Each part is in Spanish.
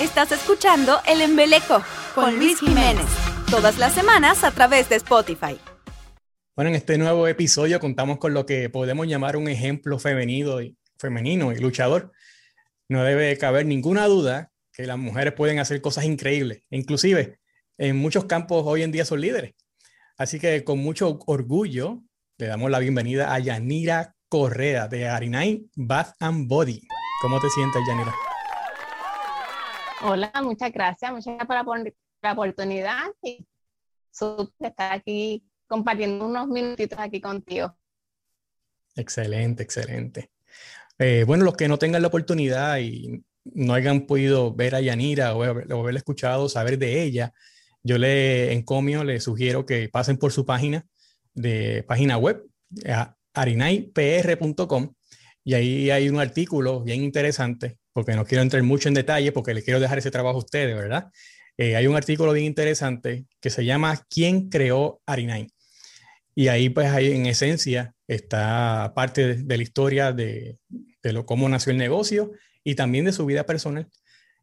Estás escuchando El Embeleco con Luis Jiménez. Todas las semanas a través de Spotify. Bueno, en este nuevo episodio contamos con lo que podemos llamar un ejemplo femenino y, femenino y luchador. No debe caber ninguna duda que las mujeres pueden hacer cosas increíbles. Inclusive, en muchos campos hoy en día son líderes. Así que con mucho orgullo le damos la bienvenida a Yanira Correa de Arinay Bath and Body. ¿Cómo te sientes, Yanira? Hola, muchas gracias, muchas gracias por la oportunidad y estar aquí compartiendo unos minutitos aquí contigo. Excelente, excelente. Eh, bueno, los que no tengan la oportunidad y no hayan podido ver a Yanira o, haberla escuchado, saber de ella, yo le encomio, le sugiero que pasen por su página de página web, harinaypr.com, y ahí hay un artículo bien interesante porque no quiero entrar mucho en detalle, porque le quiero dejar ese trabajo a ustedes, ¿verdad? Eh, hay un artículo bien interesante que se llama ¿Quién creó Arinay? Y ahí, pues, ahí en esencia está parte de, la historia de, de, lo, cómo nació el negocio y también de su vida personal.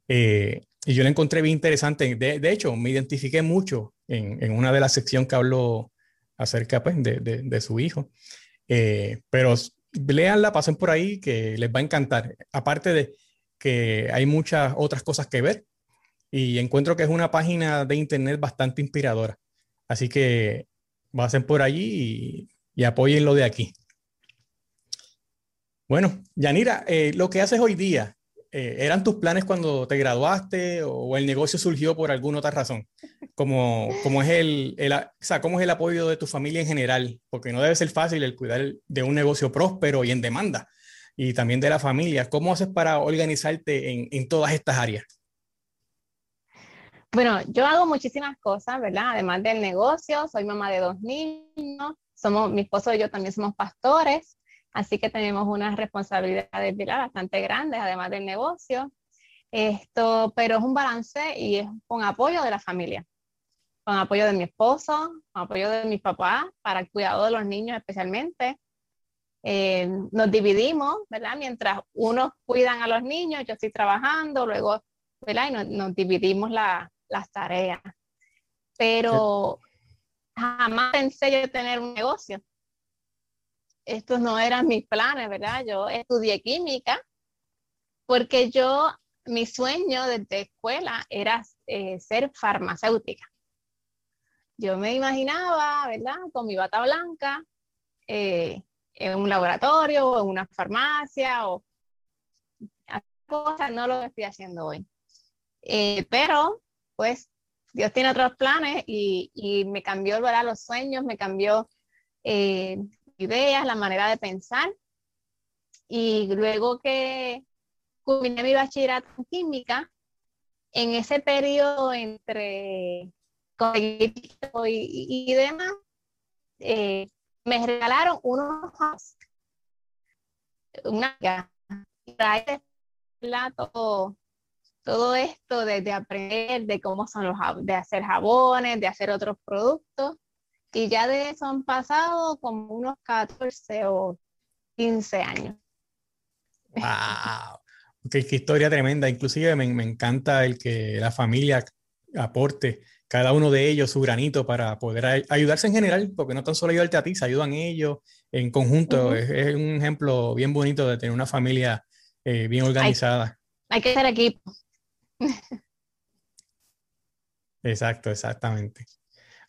Eh, y yo la encontré bien interesante. De, de hecho, me identifiqué mucho en, en, una de las secciones que habló acerca pues, de, su hijo. Eh, pero léanla, pasen por ahí, que les va a encantar. Aparte de, que hay muchas otras cosas que ver y encuentro que es una página de internet bastante inspiradora. Así que pasen por allí y, y apoyen lo de aquí. Bueno, Yanira, eh, lo que haces hoy día, eh, ¿eran tus planes cuando te graduaste o el negocio surgió por alguna otra razón? Como, como es el, el, o sea, ¿Cómo es el apoyo de tu familia en general? Porque no debe ser fácil el cuidar de un negocio próspero y en demanda y también de la familia. ¿Cómo haces para organizarte en, en todas estas áreas? Bueno, yo hago muchísimas cosas, ¿verdad? Además del negocio, soy mamá de dos niños, somos, mi esposo y yo también somos pastores, así que tenemos unas responsabilidades bastante grandes, además del negocio. Esto, pero es un balance y es con apoyo de la familia, con apoyo de mi esposo, con apoyo de mi papá para el cuidado de los niños especialmente, eh, nos dividimos, ¿verdad? Mientras unos cuidan a los niños, yo estoy trabajando, luego, ¿verdad? Y nos, dividimos las tareas. Pero jamás pensé yo tener un negocio. Estos no eran mis planes, ¿verdad? Yo estudié química porque yo, mi sueño desde escuela era eh, ser farmacéutica. Yo me imaginaba, ¿verdad? Con mi bata blanca, eh, en un laboratorio o en una farmacia o cosas, no lo estoy haciendo hoy. Eh, pero, pues, Dios tiene otros planes y, y me cambió ¿verdad? los sueños, me cambió eh, ideas, la manera de pensar. Y luego que culminé mi bachillerato en química, en ese periodo entre y, y, demás, eh, me regalaron unos una todo, todo esto de, aprender de cómo son los de hacer jabones, de hacer otros productos. Y ya de eso han pasado como unos 14 o 15 años. ¡Wow! qué, historia tremenda. Inclusive me, me encanta el que la familia aporte cada uno de ellos su granito para poder ayudarse en general, porque no tan solo ayudarte a ti, se ayudan ellos en conjunto. es, un ejemplo bien bonito de tener una familia eh, bien organizada. Hay, que ser equipo. Exacto, exactamente.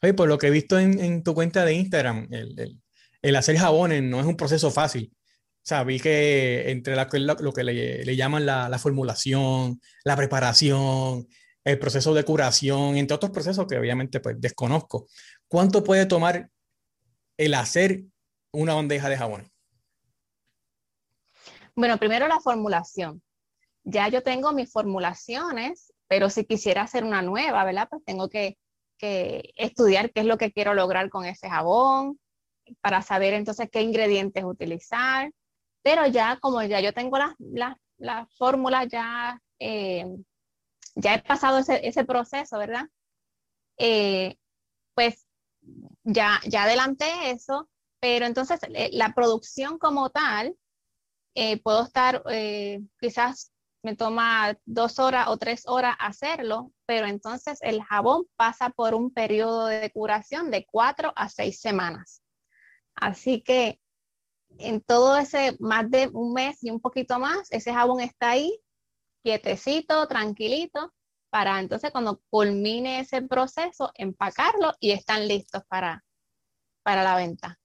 Oye, por lo que he visto en, tu cuenta de Instagram, el, el, hacer jabones no es un proceso fácil. O sea, vi que entre la, lo, que le, le llaman la, la, formulación, la preparación, el proceso de curación, entre otros procesos que obviamente pues desconozco. ¿Cuánto puede tomar el hacer una bandeja de jabón? Bueno, primero la formulación. Ya yo tengo mis formulaciones, pero si quisiera hacer una nueva, ¿verdad? Pues tengo que, estudiar qué es lo que quiero lograr con ese jabón, para saber entonces qué ingredientes utilizar. Pero ya como ya yo tengo las la, fórmulas ya eh, ya he pasado ese, ese proceso, ¿verdad? Eh, pues ya, ya adelanté eso, pero entonces eh, la producción como tal, eh, puedo estar quizás me toma dos horas o tres horas hacerlo, pero entonces el jabón pasa por un periodo de curación de cuatro a seis semanas. Así que en todo ese más de un mes y un poquito más, ese jabón está ahí, quietecito, tranquilito, para entonces cuando culmine ese proceso, empacarlo y están listos para, para la venta.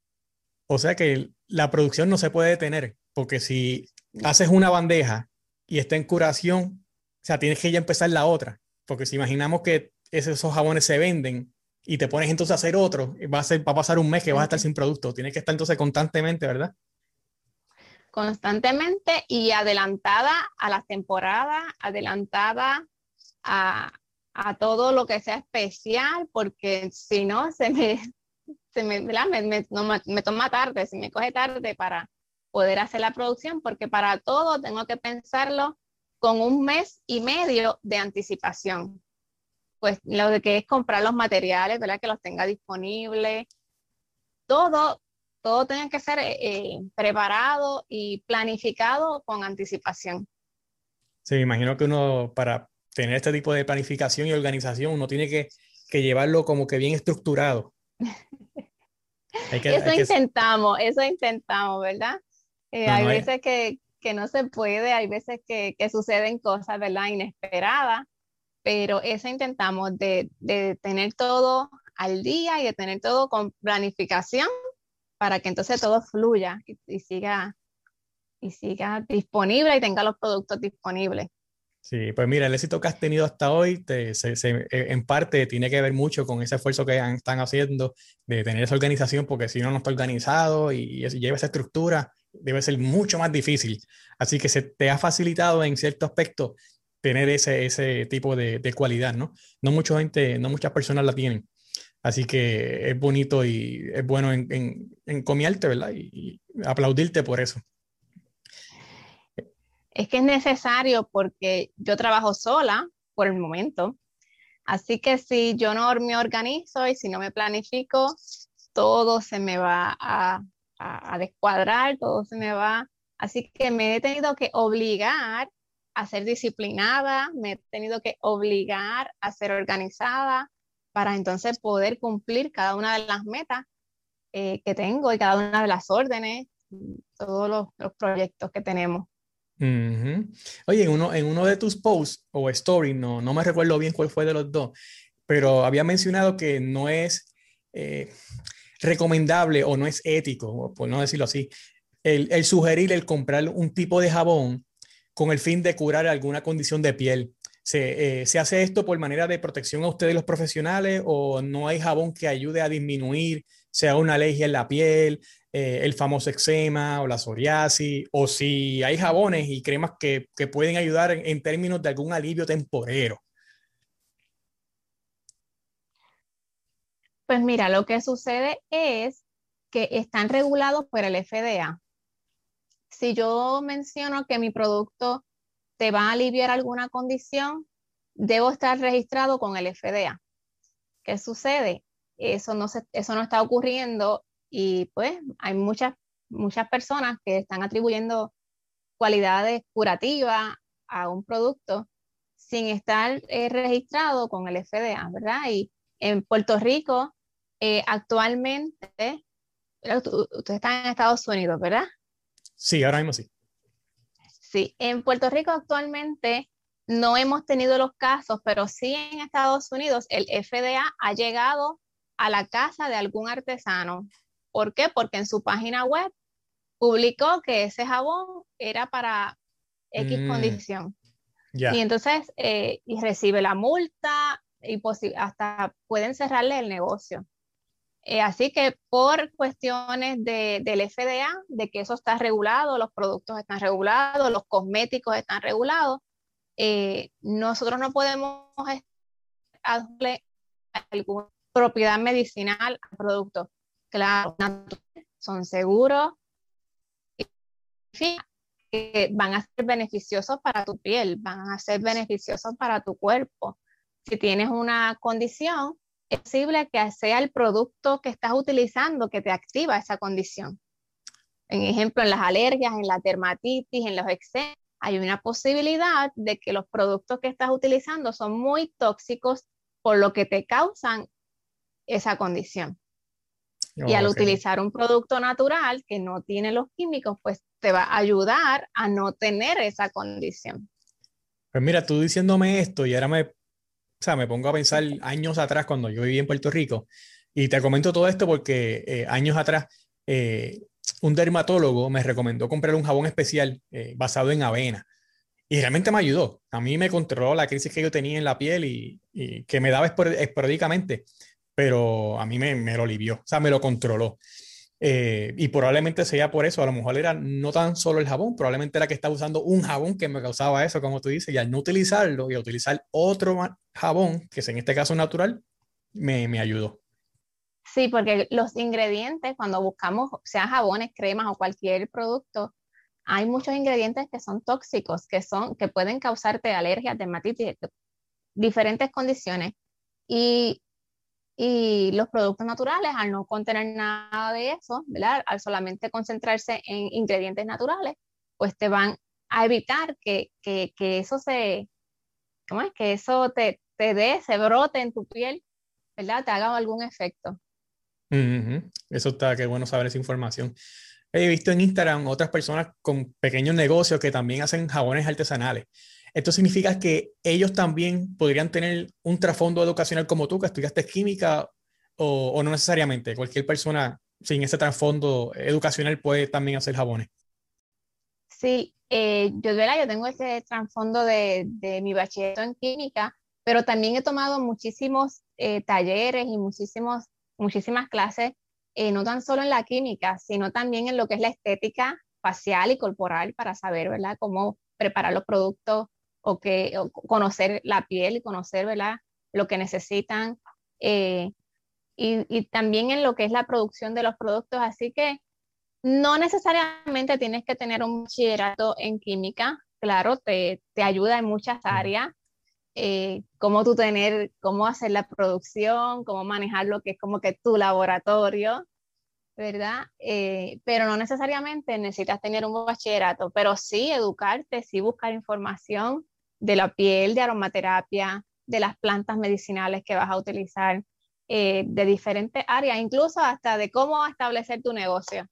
O sea que la producción no se puede detener, porque si haces una bandeja y está en curación, o sea, tienes que ya empezar la otra, porque si imaginamos que esos jabones se venden y te pones entonces a hacer otro, va a, ser, va a pasar un mes que vas a estar sin producto, tienes que estar entonces constantemente, ¿verdad? Constantemente y adelantada a las temporadas, adelantada a, a todo lo que sea especial, porque si no, se me, se me, me, toma tarde, se me coge tarde para, poder hacer la producción, porque para todo tengo que pensarlo con un mes y medio de anticipación. Pues lo de que es comprar los materiales, ¿verdad? Que los tenga disponibles. Todo, todo tiene que ser eh, eh, preparado y planificado con anticipación. Sí, imagino que uno para tener este tipo de planificación y organización, uno tiene que, que llevarlo como que bien estructurado. eso intentamos, eso intentamos, ¿verdad? Eh, hay veces que, que, no se puede, hay veces que, que, suceden cosas, ¿verdad? Inesperadas, pero eso intentamos de, de tener todo al día y de tener todo con planificación para que entonces todo fluya y, siga y siga disponible y tenga los productos disponibles. Sí, pues mira, el éxito que has tenido hasta hoy eh, en parte tiene que ver mucho con ese esfuerzo que están haciendo de tener esa organización, porque si no, no está organizado y, y lleva esa estructura, debe ser mucho más difícil. Así que se te ha facilitado en cierto aspecto tener ese, ese tipo de, de, cualidad, ¿no? No mucha gente, no muchas personas la tienen. Así que es bonito y es bueno en, en, encomiarte, ¿verdad? Y, aplaudirte por eso. Es que es necesario porque yo trabajo sola por el momento. Así que si yo no me organizo y si no me planifico, todo se me va a a, descuadrar, todo se me va. Así que me he tenido que obligar a ser disciplinada, me he tenido que obligar a ser organizada para entonces poder cumplir cada una de las metas eh, que tengo y cada una de las órdenes, todos los, proyectos que tenemos. Oye, en uno, en uno de tus posts o stories, no, no me recuerdo bien cuál fue de los dos, pero había mencionado que no es, eh, recomendable o no es ético, por no decirlo así, el, sugerir el comprar un tipo de jabón con el fin de curar alguna condición de piel. ¿Se, eh, ¿Se, hace esto por manera de protección a ustedes los profesionales o no hay jabón que ayude a disminuir, sea una alergia en la piel, eh, el famoso eczema o la psoriasis, o si hay jabones y cremas que, que pueden ayudar en, términos de algún alivio temporero? Pues mira, lo que sucede es que están regulados por el FDA. Si yo menciono que mi producto te va a aliviar alguna condición, debo estar registrado con el FDA. ¿Qué sucede? Eso no, eso no está ocurriendo y pues hay muchas, muchas personas que están atribuyendo cualidades curativas a un producto sin estar eh, registrado con el FDA, ¿verdad? Y en Puerto Rico eh, actualmente, usted está en Estados Unidos, ¿verdad? Sí, ahora mismo sí. Sí, en Puerto Rico actualmente no hemos tenido los casos, pero sí en Estados Unidos el FDA ha llegado a la casa de algún artesano. ¿Por qué? Porque en su página web publicó que ese jabón era para X mm. condición. Y entonces eh, y recibe la multa y hasta pueden cerrarle el negocio. Eh, así que por cuestiones de, del FDA, de que eso está regulado, los productos están regulados, los cosméticos están regulados, eh, nosotros no podemos darle alguna propiedad medicinal al producto. Claro, son seguros que van a ser beneficiosos para tu piel, van a ser beneficiosos para tu cuerpo. Si tienes una condición, es posible que sea el producto que estás utilizando que te activa esa condición. En ejemplo, en las alergias, en la dermatitis, en los excesos, hay una posibilidad de que los productos que estás utilizando son muy tóxicos por lo que te causan esa condición. y al utilizar un producto natural que no tiene los químicos, pues te va a ayudar a no tener esa condición. Pues mira, tú diciéndome esto y ahora me, o sea, me pongo a pensar años atrás cuando yo vivía en Puerto Rico y te comento todo esto porque eh, años atrás eh, un dermatólogo me recomendó comprar un jabón especial eh, basado en avena y realmente me ayudó. A mí me controló la crisis que yo tenía en la piel y, que me daba esporádicamente, pero a mí me, me, lo alivió, o sea, me lo controló. Eh, y probablemente sea por eso, a lo mejor era no tan solo el jabón, probablemente era que estaba usando un jabón que me causaba eso, como tú dices, y al no utilizarlo y utilizar otro jabón, que es en este caso natural, me, me ayudó. Sí, porque los ingredientes, cuando buscamos, sea jabones, cremas o cualquier producto, hay muchos ingredientes que son tóxicos, que, son, que pueden causarte alergias, dermatitis, diferentes condiciones. Y y los productos naturales, al no contener nada de eso, ¿verdad? Al solamente concentrarse en ingredientes naturales, pues te van a evitar que, que, que eso se, ¿cómo es? Que eso te, te dé, se brote en tu piel, ¿verdad? Te haga algún efecto. Eso está, qué bueno saber esa información. He visto en Instagram otras personas con pequeños negocios que también hacen jabones artesanales. Esto significa que ellos también podrían tener un trasfondo educacional como tú, que estudiaste química, o, no necesariamente. Cualquier persona sin ese trasfondo educacional puede también hacer jabones. Sí, eh, yo, yo tengo ese trasfondo de, mi bachillerato en química, pero también he tomado muchísimos eh, talleres y muchísimos, muchísimas clases, eh, no tan solo en la química, sino también en lo que es la estética facial y corporal para saber, ¿verdad?, cómo preparar los productos o que conocer la piel y conocer ¿verdad? lo que necesitan eh, y, y, también en lo que es la producción de los productos. Así que no necesariamente tienes que tener un bachillerato en química, claro, te, te ayuda en muchas áreas. Eh, cómo tú tener, cómo hacer la producción, cómo manejar lo que es como que tu laboratorio, ¿verdad? Eh, pero no necesariamente necesitas tener un bachillerato, pero sí educarte, sí buscar información, de la piel, de aromaterapia, de las plantas medicinales que vas a utilizar, eh, de diferentes áreas, incluso hasta de cómo establecer tu negocio.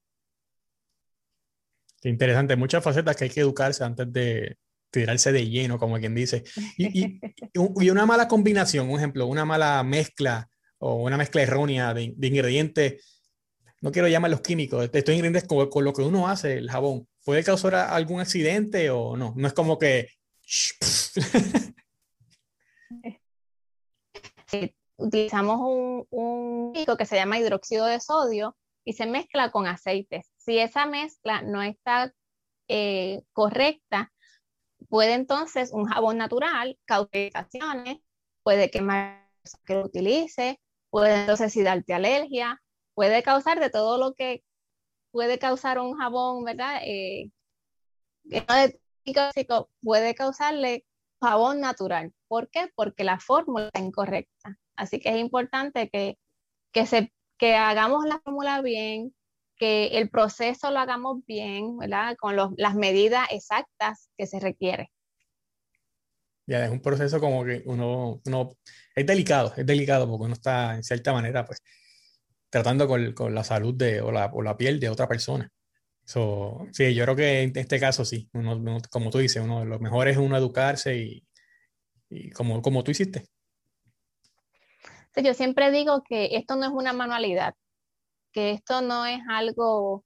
Qué interesante, muchas facetas que hay que educarse antes de tirarse de lleno, como quien dice. Y, y, una mala combinación, un ejemplo, una mala mezcla o una mezcla errónea de, ingredientes, no quiero llamar los químicos, estos ingredientes con, con, lo que uno hace, el jabón, ¿puede causar algún accidente o no? No es como que utilizamos un, un que se llama hidróxido de sodio y se mezcla con aceites. Si esa mezcla no está eh, correcta, puede entonces un jabón natural causar puede quemar que lo utilice, puede entonces si darte alergia, puede causar de todo lo que puede causar un jabón, ¿verdad? Eh, puede causarle jabón natural. ¿Por qué? Porque la fórmula está incorrecta. Así que es importante que, que, se, que hagamos la fórmula bien, que el proceso lo hagamos bien, ¿verdad? Con las medidas exactas que se requiere. Ya, es un proceso como que uno, uno, es delicado, es delicado porque uno está en cierta manera, pues, tratando con, con la salud de, o, la, o la piel de otra persona sí, yo creo que en este caso sí, uno, como tú dices, uno, lo mejor es uno educarse y, y como, como tú hiciste. yo siempre digo que esto no es una manualidad, que esto no es algo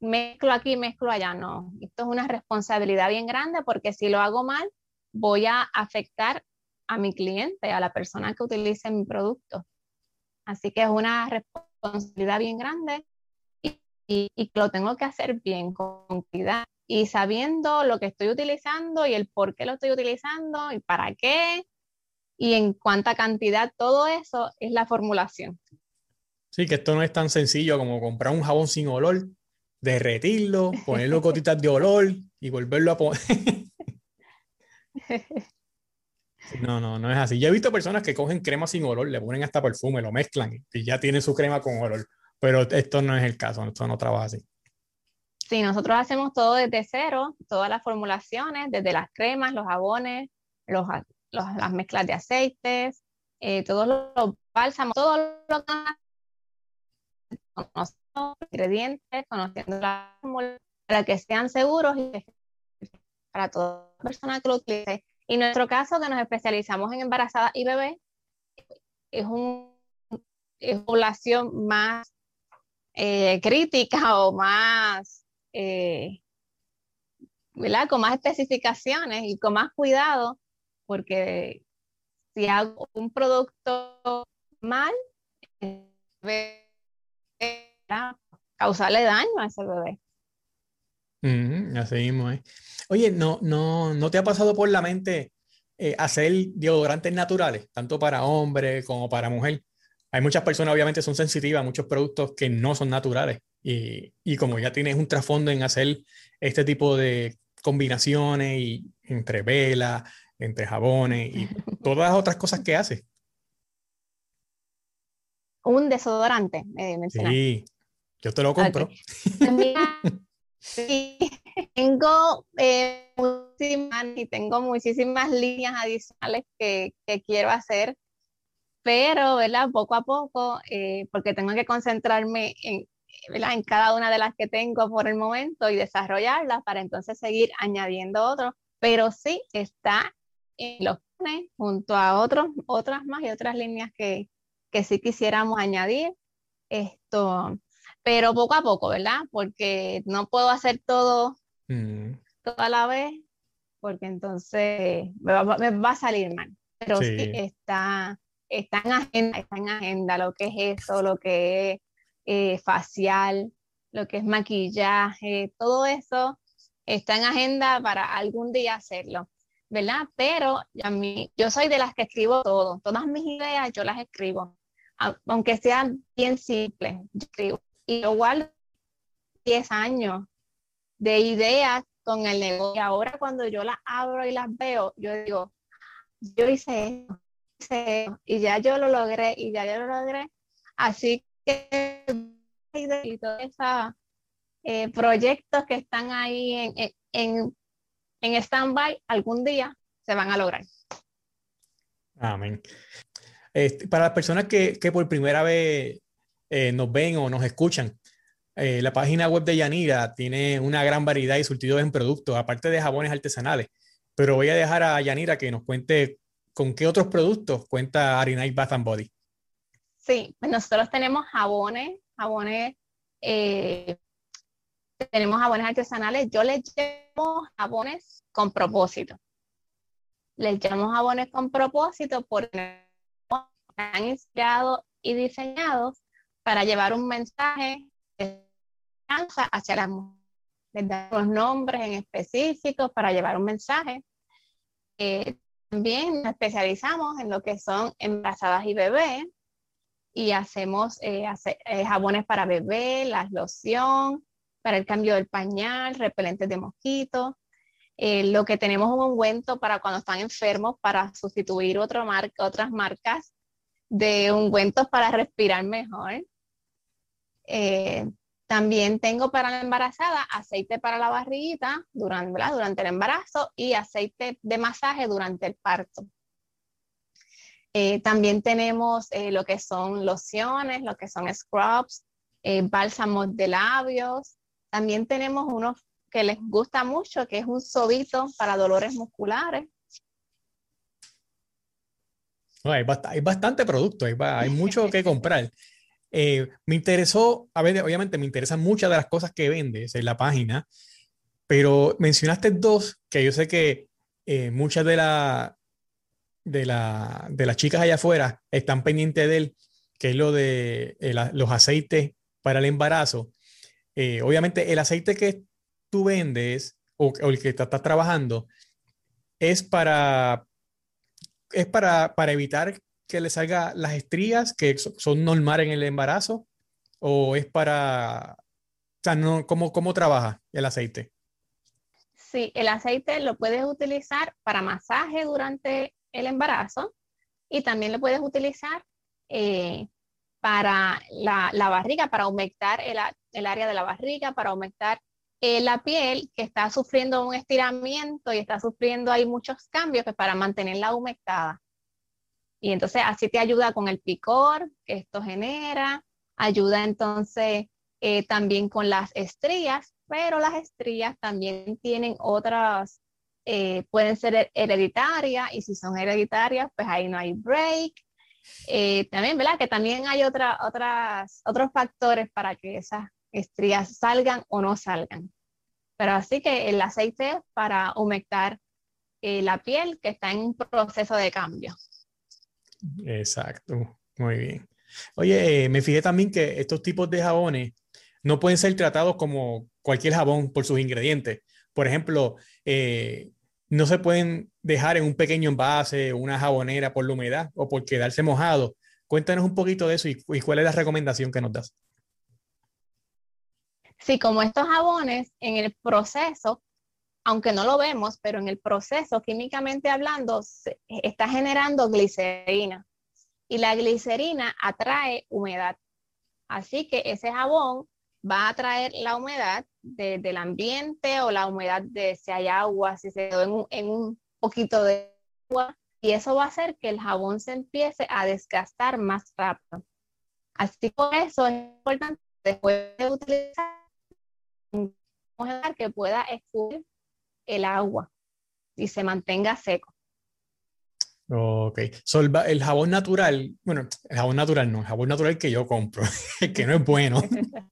mezclo aquí, mezclo allá, no. Esto es una responsabilidad bien grande porque si lo hago mal, voy a afectar a mi cliente, a la persona que utilice mi producto. Así que es una responsabilidad bien grande y, lo tengo que hacer bien, con cuidado y sabiendo lo que estoy utilizando y el por qué lo estoy utilizando y para qué y en cuánta cantidad, todo eso es la formulación. Sí, que esto no es tan sencillo como comprar un jabón sin olor, derretirlo, ponerle gotitas de olor y volverlo a poner. No, no, no es así. Yo he visto personas que cogen crema sin olor, le ponen hasta perfume, lo mezclan y ya tienen su crema con olor. Pero esto no es el caso, esto no trabaja así. Sí, nosotros hacemos todo desde cero, todas las formulaciones, desde las cremas, los jabones, los, las mezclas de aceites, eh, todos los bálsamos, todo lo que conocemos, ingredientes, conociendo la fórmula, para que sean seguros y para toda persona que lo utilice. Y nuestro caso, que nos especializamos en embarazadas y bebés, es, un, es población más eh, crítica o más, eh, ¿verdad? Con más especificaciones y con más cuidado, porque si hago un producto mal, debe causarle daño a ese bebé. así mismo. Oye, ¿no, no, ¿no te ha pasado por la mente eh, hacer deodorantes naturales, tanto para hombre como para mujer? Hay muchas personas, obviamente, son sensitivas a muchos productos que no son naturales. Y, y como ya tienes un trasfondo en hacer este tipo de combinaciones y entre velas, entre jabones y todas las otras cosas que hace. Un desodorante, eh, Sí, yo te lo compro. sí, tengo eh, muchísimas y tengo muchísimas líneas adicionales que, que quiero hacer, pero, ¿verdad? Poco a poco, eh, porque tengo que concentrarme en, ¿verdad? en cada una de las que tengo por el momento y desarrollarlas para entonces seguir añadiendo otros, pero sí está los junto a otros, otras más y otras líneas que, que sí quisiéramos añadir. Esto, pero poco a poco, ¿verdad? Porque no puedo hacer todo mm. toda la vez, porque entonces me va, a salir mal. Pero sí, está, está, en agenda, está en agenda lo que es eso, lo que es eh, facial, lo que es maquillaje, todo eso está en agenda para algún día hacerlo. ¿verdad? Pero a mí, yo soy de las que escribo todo, todas mis ideas yo las escribo, aunque sean bien escribo. Y igual 10 años de ideas con el negocio. Y ahora cuando yo las abro y las veo, yo digo, yo hice esto, hice esto y ya yo lo logré, y ya yo lo logré. Así que y todos esos eh, proyectos que están ahí en, en en stand-by, algún día se van a lograr. Amén. Este, para las personas que, que, por primera vez eh, nos ven o nos escuchan, eh, la página web de Yanira tiene una gran variedad y surtidos en productos, aparte de jabones artesanales. Pero voy a dejar a Yanira que nos cuente con qué otros productos cuenta Arinite Bath and Body. Sí, pues nosotros tenemos jabones, jabones eh, tenemos jabones artesanales, yo les llamo jabones con propósito. Les llamo jabones con propósito porque están inspirados y diseñados para llevar un mensaje de esperanza hacia las mujeres. Les damos nombres en específicos para llevar un mensaje. Eh, también nos especializamos en lo que son embarazadas y bebés y hacemos eh, eh, jabones para bebé, la loción, para el cambio del pañal, repelentes de mosquitos. Eh, lo que tenemos un ungüento para cuando están enfermos, para sustituir otra marca, otras marcas de ungüentos para respirar mejor. Eh, también tengo para la embarazada aceite para la barriguita durante, durante el embarazo y aceite de masaje durante el parto. Eh, también tenemos lo que son lociones, lo que son scrubs, bálsamos de labios, también tenemos uno que les gusta mucho, que es un sobito para dolores musculares. Hay, bastante producto, hay, mucho que comprar. Eh, me interesó, a ver, obviamente me interesan muchas de las cosas que vendes en la página, pero mencionaste dos que yo sé que eh, muchas de, la, de, la, de las chicas allá afuera están pendientes de él, que es lo de eh, los aceites para el embarazo. Obviamente el aceite que tú vendes o, el que estás trabajando es para, es para, para evitar que le salgan las estrías que son normales en el embarazo o es para, o sea, no, ¿cómo, ¿cómo trabaja el aceite? Sí, el aceite lo puedes utilizar para masaje durante el embarazo y también lo puedes utilizar eh, para la, barriga, para aumentar el, área de la barriga, para aumentar eh, la piel que está sufriendo un estiramiento y está sufriendo ahí muchos cambios pues para mantenerla humectada. Y entonces así te ayuda con el picor que esto genera, ayuda entonces eh, también con las estrías, pero las estrías también tienen otras, eh, pueden ser hereditarias y si son hereditarias, pues ahí no hay break. también, ¿verdad? Que también hay otra, otras, otros factores para que esas estrías salgan o no salgan. Pero así que el aceite es para humectar eh, la piel que está en proceso de cambio. Exacto, muy bien. Oye, me fijé también que estos tipos de jabones no pueden ser tratados como cualquier jabón por sus ingredientes. Por ejemplo, eh, no se pueden dejar en un pequeño envase, una jabonera por la humedad o por quedarse mojado. Cuéntanos un poquito de eso y, y cuál es la recomendación que nos das. Sí, como estos jabones en el proceso, aunque no lo vemos, pero en el proceso, químicamente hablando, está generando glicerina. Y la glicerina atrae humedad. Así que ese jabón va a atraer la humedad del ambiente o la humedad de si hay agua, si se quedó en un, poquito de agua. Y eso va a hacer que el jabón se empiece a desgastar más rápido. Así por eso es importante después de utilizar que pueda escurrir el agua y se mantenga seco. Ok. el, jabón natural, bueno, el jabón natural no, el jabón natural que yo compro, que no es bueno.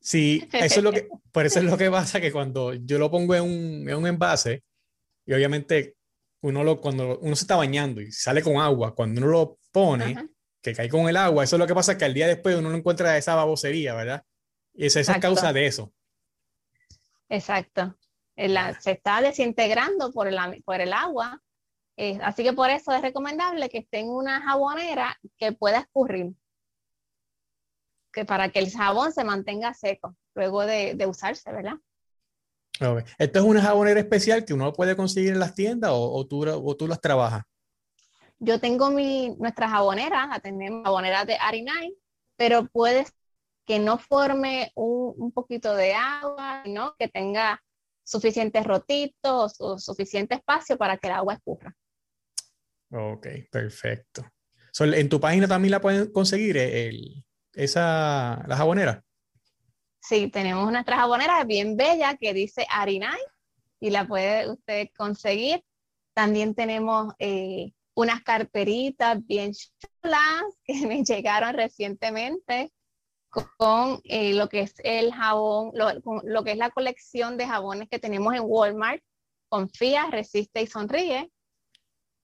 sí, eso es lo que, por eso es lo que pasa que cuando yo lo pongo en un, en un envase, y obviamente uno lo, cuando uno se está bañando y sale con agua, cuando uno lo pone, que cae con el agua, eso es lo que pasa que al día después uno no encuentra esa babosería, ¿verdad? Y esa, es causa de eso. Exacto. se está desintegrando por el, por el agua. Eh, así que por eso es recomendable que esté en una jabonera que pueda escurrir. Que para que el jabón se mantenga seco luego de, usarse, ¿verdad? ¿Esto es una jabonera especial que uno puede conseguir en las tiendas o, tú, o tú las trabajas? Yo tengo mi, nuestra jabonera, tenemos jabonera de Arinai, pero puedes que no forme un, poquito de agua, ¿no? que tenga suficientes rotitos o suficiente espacio para que el agua escurra. Ok, perfecto. ¿En tu página también la pueden conseguir eh, el, esa, la jabonera? Sí, tenemos nuestra jabonera bien bella que dice Arinay y la puede usted conseguir. También tenemos eh, unas carteritas bien chulas que me llegaron recientemente con eh, lo que es el jabón, lo, que es la colección de jabones que tenemos en Walmart. Confía, resiste y sonríe.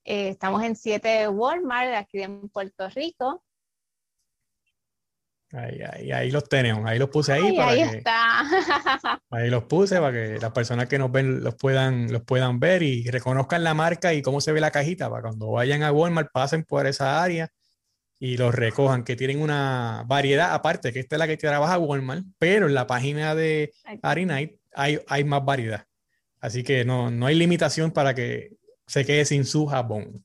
Eh, estamos en siete Walmart aquí en Puerto Rico. Ahí, ahí, ahí, los tenemos, ahí los puse ahí. para ahí está. ahí los puse para que las personas que nos ven los puedan, los puedan ver y reconozcan la marca y cómo se ve la cajita, para cuando vayan a Walmart pasen por esa área y los recojan, que tienen una variedad aparte, que esta es la que trabaja Walmart, pero en la página de Arinite hay, hay más variedad. Así que no, no hay limitación para que se quede sin su jabón.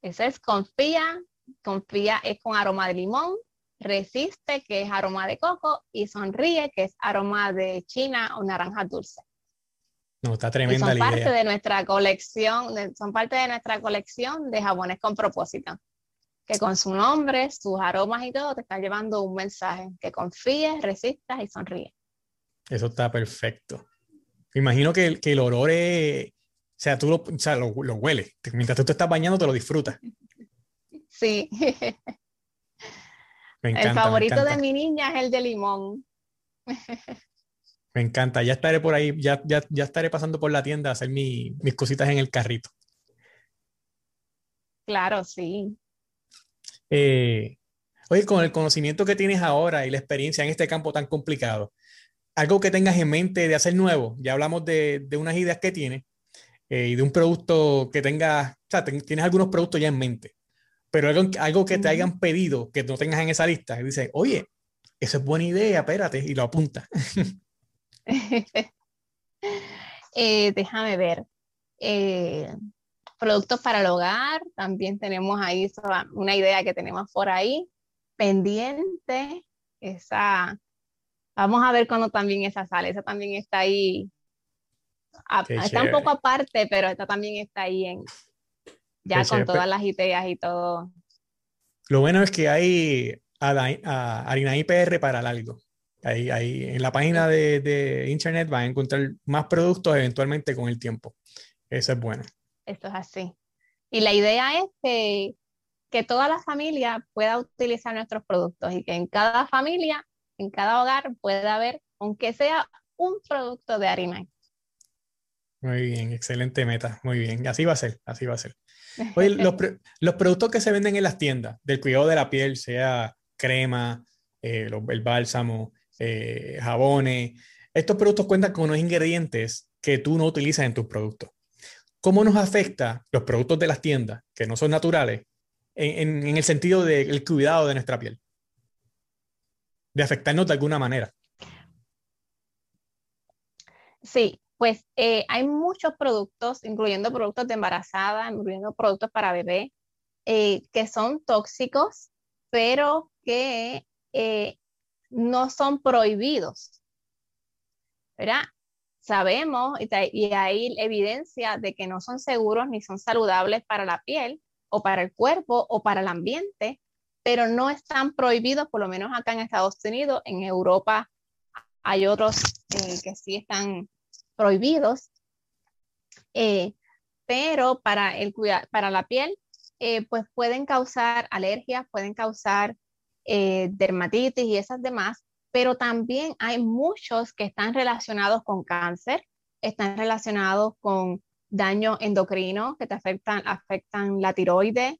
Ese es confía, confía es con aroma de limón, resiste que es aroma de coco y sonríe que es aroma de china o naranja dulce. No, está tremenda son parte de nuestra colección, son parte de nuestra colección de jabones con propósito que con su nombre, sus aromas y todo te está llevando un mensaje, que confíes, resistas y sonríes. Eso está perfecto. Me imagino que, que el olor es, o sea, tú lo, o sea, lo, lo, hueles. Mientras tú te estás bañando, te lo disfrutas. Sí. el favorito de mi niña es el de limón. Me encanta. Ya estaré por ahí, ya, ya, ya estaré pasando por la tienda a hacer mis cositas en el carrito. Claro, sí. Eh, oye, con el conocimiento que tienes ahora y la experiencia en este campo tan complicado, algo que tengas en mente de hacer nuevo, ya hablamos de, de unas ideas que tienes eh, y de un producto que tengas, o sea, tienes algunos productos ya en mente, pero algo, algo que te hayan pedido que no tengas en esa lista, y dices, oye, esa es buena idea, espérate, y lo apunta. Eh, déjame ver productos para el hogar, también tenemos ahí una idea que tenemos por ahí pendiente, esa Vamos a ver cuando también esa sale. Esa también está ahí. está un poco aparte, pero esta también está ahí en ya con todas las ideas y todo. Lo bueno es que hay a, harina IPR para largo. Ahí, ahí en la página de, de, internet van a encontrar más productos eventualmente con el tiempo. Eso es bueno. Esto es así. Y la idea es que, que toda la familia pueda utilizar nuestros productos y que en cada familia, en cada hogar pueda haber, aunque sea un producto de harina. Muy bien, excelente meta, muy bien. Así va a ser, así va a ser. Oye, los, los, productos que se venden en las tiendas del cuidado de la piel, sea crema, eh, el bálsamo, eh, jabones, estos productos cuentan con unos ingredientes que tú no utilizas en tus productos. ¿Cómo nos afecta los productos de las tiendas, que no son naturales, en, el sentido del cuidado de nuestra piel? De afectarnos de alguna manera. Sí, pues eh, hay muchos productos, incluyendo productos de embarazada, incluyendo productos para bebé, eh, que son tóxicos, pero que eh, no son prohibidos. ¿Verdad? Sabemos y, hay evidencia de que no son seguros ni son saludables para la piel o para el cuerpo o para el ambiente, pero no están prohibidos, por lo menos acá en Estados Unidos, en Europa hay otros que sí están prohibidos, eh, pero para, el, para la piel, eh, pues pueden causar alergias, pueden causar eh, dermatitis y esas demás, pero también hay muchos que están relacionados con cáncer, están relacionados con daño endocrino que te afectan, afectan la tiroides,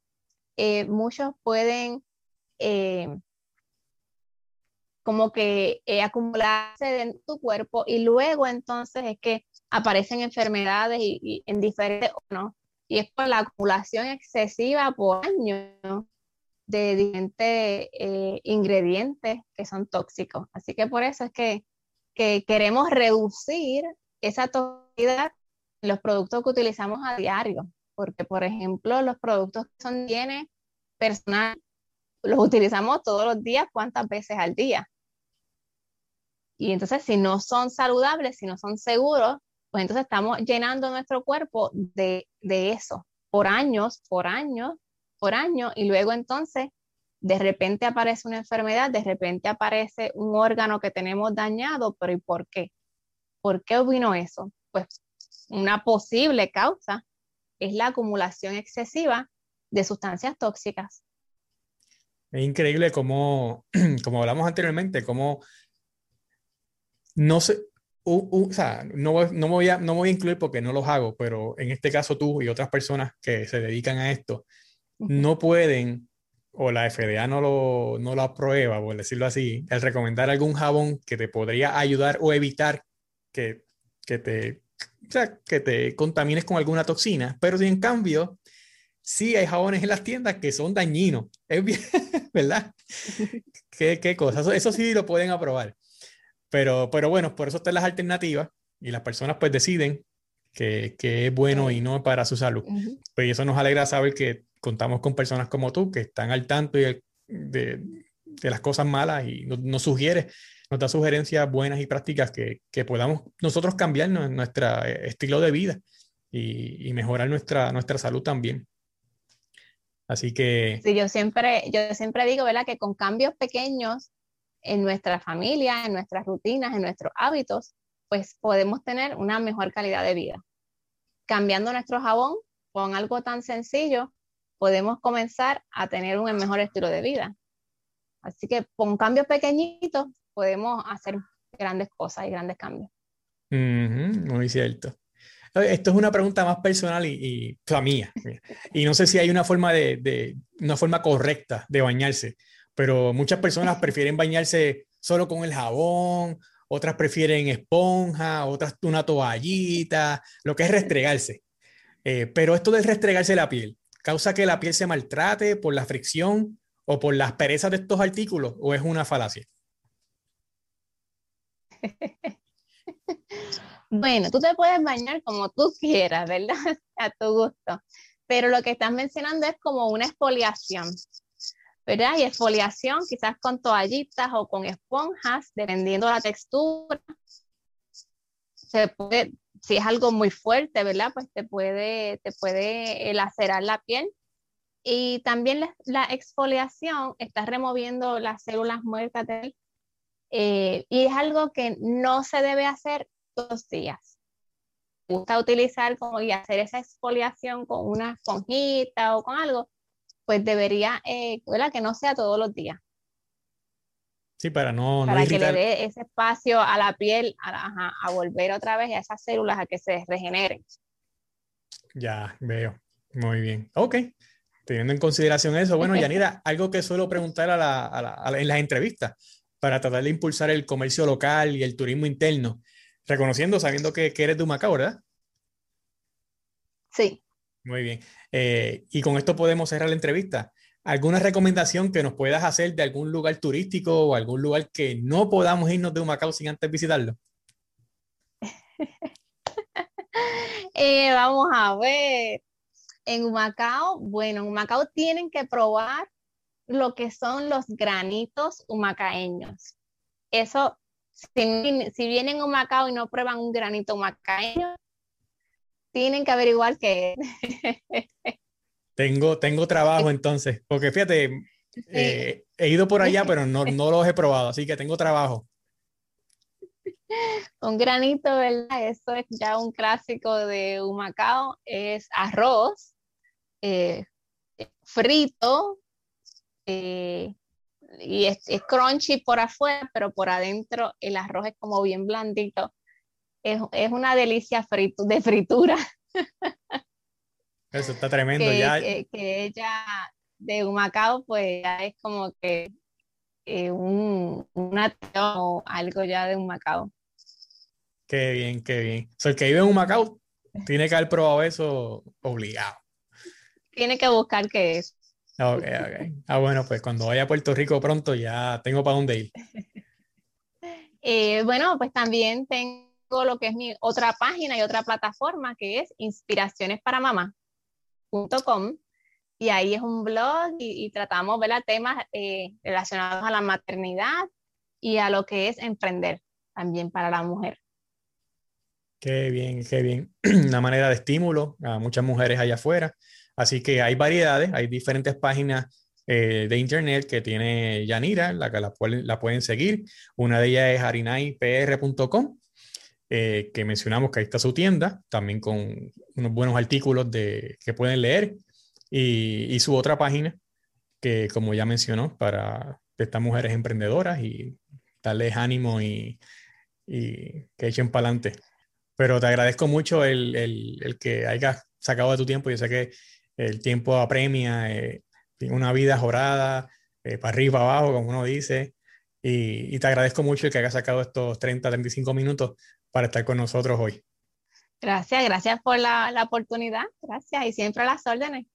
muchos pueden como que eh, acumularse en tu cuerpo y luego entonces es que aparecen enfermedades y, en diferentes ¿no? y es por la acumulación excesiva por año de diferentes eh, ingredientes que son tóxicos. Así que por eso es que, que queremos reducir esa toxicidad en los productos que utilizamos a diario, porque por ejemplo los productos que son bienes personal los utilizamos todos los días, ¿cuántas veces al día? Y entonces, si no son saludables, si no son seguros, pues entonces estamos llenando nuestro cuerpo de, eso por años, por años, por años, y luego entonces de repente aparece una enfermedad, de repente aparece un órgano que tenemos dañado, pero ¿y por qué? ¿Por qué vino eso? Pues una posible causa es la acumulación excesiva de sustancias tóxicas. Es increíble cómo, como hablamos anteriormente, cómo no sé, o sea, no, no, voy a, no voy a incluir porque no los hago, pero en este caso tú y otras personas que se dedican a esto, no pueden, o la FDA no lo, no lo aprueba, por decirlo así, el recomendar algún jabón que te podría ayudar o evitar que, que te, o sea, que te contamines con alguna toxina, pero si en cambio, sí hay jabones en las tiendas que son dañinos, es bien, ¿verdad? ¿Qué, qué cosa? Eso, eso sí lo pueden aprobar. Pero, pero bueno, por eso están las alternativas y las personas pues deciden que, que es bueno y no para su salud. Pues eso nos alegra saber que contamos con personas como tú que están al tanto de, de, las cosas malas y nos, sugiere, nos da sugerencias buenas y prácticas que, que podamos nosotros cambiar nuestro eh, estilo de vida y, y, mejorar nuestra, nuestra salud también. Así que... Sí, yo siempre, yo siempre digo, ¿verdad? Que con cambios pequeños en nuestra familia, en nuestras rutinas, en nuestros hábitos, pues podemos tener una mejor calidad de vida. Cambiando nuestro jabón con algo tan sencillo, podemos comenzar a tener un mejor estilo de vida. Así que con cambios pequeñitos podemos hacer grandes cosas y grandes cambios. muy cierto. Esto es una pregunta más personal y, y mía. Y no sé si hay una forma de, de, una forma correcta de bañarse pero muchas personas prefieren bañarse solo con el jabón, otras prefieren esponja, otras una toallita, lo que es restregarse. Eh, pero esto de restregarse la piel, ¿causa que la piel se maltrate por la fricción o por las perezas de estos artículos o es una falacia? Bueno, tú te puedes bañar como tú quieras, ¿verdad? A tu gusto. Pero lo que estás mencionando es como una exfoliación. ¿verdad? Y exfoliación, quizás con toallitas o con esponjas, dependiendo de la textura. Se puede, si es algo muy fuerte, ¿verdad? Pues te puede, te puede lacerar la piel. Y también la, exfoliación está removiendo las células muertas del, eh, y es algo que no se debe hacer los días. Me gusta utilizar como y hacer esa exfoliación con una esponjita o con algo, pues debería, eh, que no sea todos los días. Sí, para no, para que le dé ese espacio a la piel a, a, volver otra vez a esas células a que se regeneren. Ya, veo. Muy bien. Ok. Teniendo en consideración eso, bueno, Yanira, algo que suelo preguntar a la, a la, en las entrevistas para tratar de impulsar el comercio local y el turismo interno, reconociendo, sabiendo que, que eres de Humacao, ¿verdad? Sí. Muy bien. Eh, y con esto podemos cerrar la entrevista. ¿Alguna recomendación que nos puedas hacer de algún lugar turístico o algún lugar que no podamos irnos de Humacao sin antes visitarlo? Eh, vamos a ver. En Humacao, bueno, en Humacao tienen que probar lo que son los granitos humacaeños. Eso, si, si vienen a Humacao y no prueban un granito humacaeño, tienen que averiguar qué es. Tengo, tengo trabajo entonces, porque fíjate, eh, he ido por allá, pero no, no los he probado, así que tengo trabajo. Un granito, ¿verdad? Eso es ya un clásico de Humacao, es arroz eh, frito eh, y es, crunchy por afuera, pero por adentro el arroz es como bien blandito. Es, es una delicia frito, de fritura. Eso está tremendo que, ya. Que, ella de Humacao, pues ya es como que eh, un, una o algo ya de Humacao. Qué bien, qué bien. O sea, el que vive en Humacao tiene que haber probado eso obligado. Tiene que buscar qué es. Ok, ok. Ah, bueno, pues cuando vaya a Puerto Rico pronto ya tengo para dónde ir. Eh, bueno, pues también tengo lo que es mi otra página y otra plataforma que es Inspiraciones para Mamá y ahí es un blog y, tratamos ver temas eh, relacionados a la maternidad y a lo que es emprender también para la mujer. Qué bien, qué bien. Una manera de estímulo a muchas mujeres allá afuera. Así que hay variedades, hay diferentes páginas eh, de internet que tiene Yanira, la que la, la, pueden seguir. Una de ellas es harinaipr.com eh, que mencionamos que ahí está su tienda, también con unos buenos artículos de, que pueden leer, y, su otra página, que como ya mencionó, para estas mujeres emprendedoras y darles ánimo y, y que echen para adelante. Pero te agradezco mucho el, el, que hayas sacado de tu tiempo. Yo sé que el tiempo apremia, eh, una vida jorada, eh, para arriba, abajo, como uno dice. Y, y, te agradezco mucho el que hayas sacado estos 30, 35 minutos para estar con nosotros hoy. Gracias, gracias por la, la oportunidad. Gracias y siempre a las órdenes.